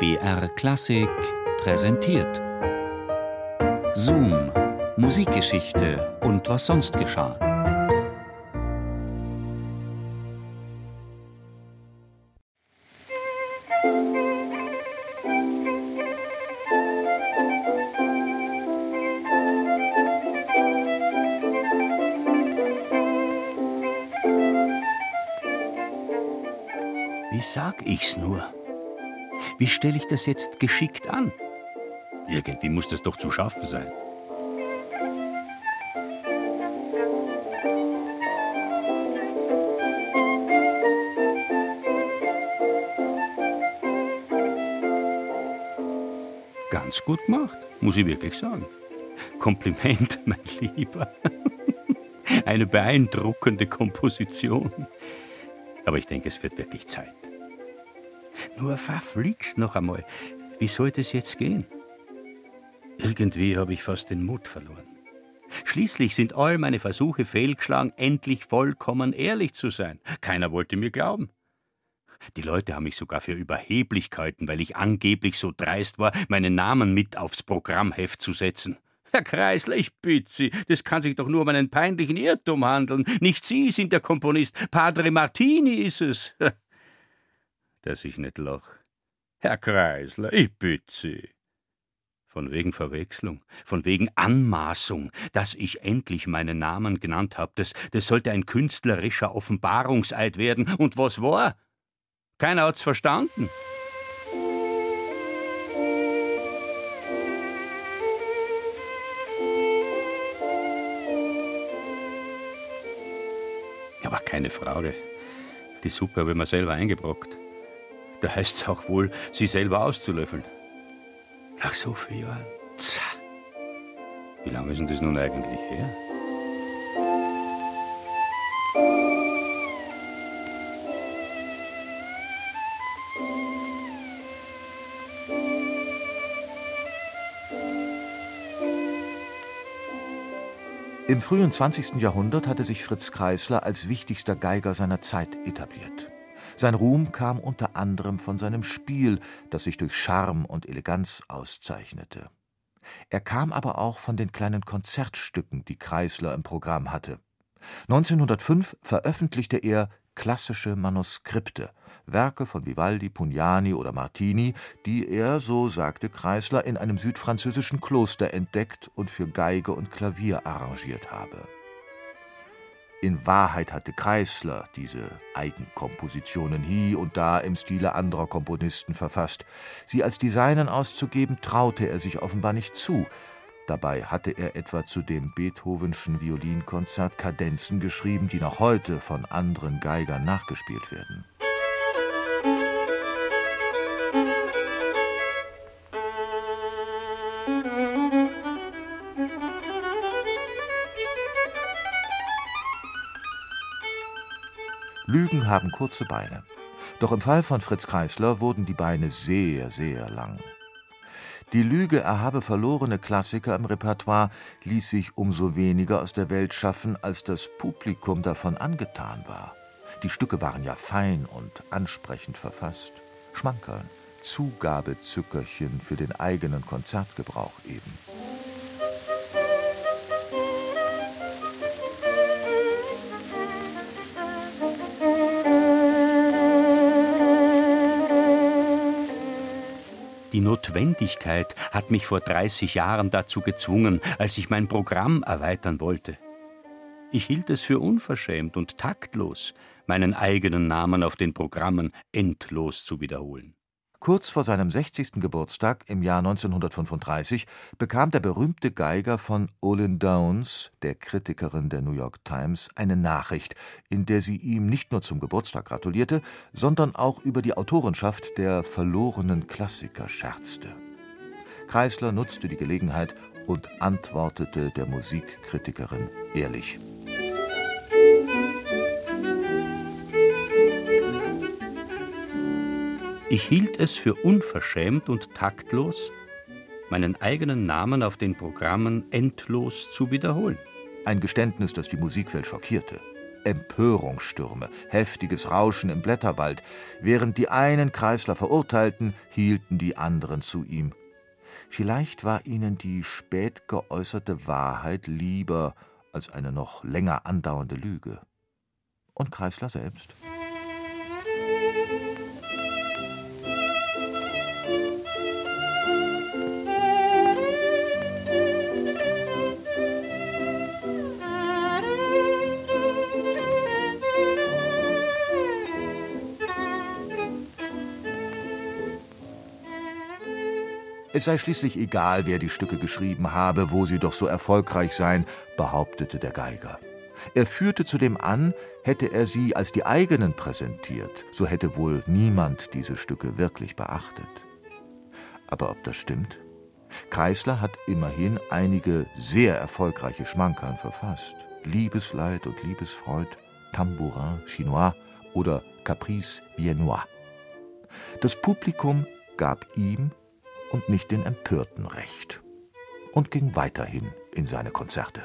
BR Klassik präsentiert. Zoom, Musikgeschichte und was sonst geschah. Wie sag ich's nur? Wie stelle ich das jetzt geschickt an? Irgendwie muss das doch zu schaffen sein. Ganz gut gemacht, muss ich wirklich sagen. Kompliment, mein Lieber. Eine beeindruckende Komposition. Aber ich denke, es wird wirklich Zeit. Nur verfliegst noch einmal. Wie soll das jetzt gehen? Irgendwie habe ich fast den Mut verloren. Schließlich sind all meine Versuche fehlgeschlagen, endlich vollkommen ehrlich zu sein. Keiner wollte mir glauben. Die Leute haben mich sogar für Überheblichkeiten, weil ich angeblich so dreist war, meinen Namen mit aufs Programmheft zu setzen. Herr Kreisler, ich bitte Sie, das kann sich doch nur um einen peinlichen Irrtum handeln. Nicht Sie sind der Komponist, Padre Martini ist es. Dass ich nicht lach. Herr Kreisler, ich bitte Sie. Von wegen Verwechslung, von wegen Anmaßung, dass ich endlich meinen Namen genannt habe, das, das sollte ein künstlerischer Offenbarungseid werden. Und was war? Keiner hat's verstanden. Aber keine Frage. Die Suppe habe ich mir selber eingebrockt. Da heißt es auch wohl, sie selber auszulöffeln. Nach so vielen Jahren. Tja. Wie lange ist denn das nun eigentlich her? Im frühen 20. Jahrhundert hatte sich Fritz Kreisler als wichtigster Geiger seiner Zeit etabliert. Sein Ruhm kam unter anderem von seinem Spiel, das sich durch Charme und Eleganz auszeichnete. Er kam aber auch von den kleinen Konzertstücken, die Kreisler im Programm hatte. 1905 veröffentlichte er klassische Manuskripte, Werke von Vivaldi, Pugnani oder Martini, die er, so sagte Kreisler, in einem südfranzösischen Kloster entdeckt und für Geige und Klavier arrangiert habe. In Wahrheit hatte Kreisler diese Eigenkompositionen hie und da im Stile anderer Komponisten verfasst. Sie als die auszugeben, traute er sich offenbar nicht zu. Dabei hatte er etwa zu dem Beethovenschen Violinkonzert Kadenzen geschrieben, die noch heute von anderen Geigern nachgespielt werden. Lügen haben kurze Beine. Doch im Fall von Fritz Kreisler wurden die Beine sehr, sehr lang. Die Lüge, er habe verlorene Klassiker im Repertoire, ließ sich umso weniger aus der Welt schaffen, als das Publikum davon angetan war. Die Stücke waren ja fein und ansprechend verfasst. Schmankerln, Zugabezückerchen für den eigenen Konzertgebrauch eben. Die Notwendigkeit hat mich vor 30 Jahren dazu gezwungen, als ich mein Programm erweitern wollte. Ich hielt es für unverschämt und taktlos, meinen eigenen Namen auf den Programmen endlos zu wiederholen. Kurz vor seinem 60. Geburtstag im Jahr 1935 bekam der berühmte Geiger von Olin Downs, der Kritikerin der New York Times, eine Nachricht, in der sie ihm nicht nur zum Geburtstag gratulierte, sondern auch über die Autorenschaft der verlorenen Klassiker scherzte. Kreisler nutzte die Gelegenheit und antwortete der Musikkritikerin ehrlich. Ich hielt es für unverschämt und taktlos, meinen eigenen Namen auf den Programmen endlos zu wiederholen. Ein Geständnis, das die Musikwelt schockierte. Empörungsstürme, heftiges Rauschen im Blätterwald. Während die einen Kreisler verurteilten, hielten die anderen zu ihm. Vielleicht war ihnen die spät geäußerte Wahrheit lieber als eine noch länger andauernde Lüge. Und Kreisler selbst? Es sei schließlich egal, wer die Stücke geschrieben habe, wo sie doch so erfolgreich seien, behauptete der Geiger. Er führte zudem an, hätte er sie als die eigenen präsentiert, so hätte wohl niemand diese Stücke wirklich beachtet. Aber ob das stimmt? Kreisler hat immerhin einige sehr erfolgreiche Schmankern verfasst. Liebesleid und Liebesfreud, Tambourin Chinois oder Caprice Viennois. Das Publikum gab ihm und nicht den Empörten recht und ging weiterhin in seine Konzerte.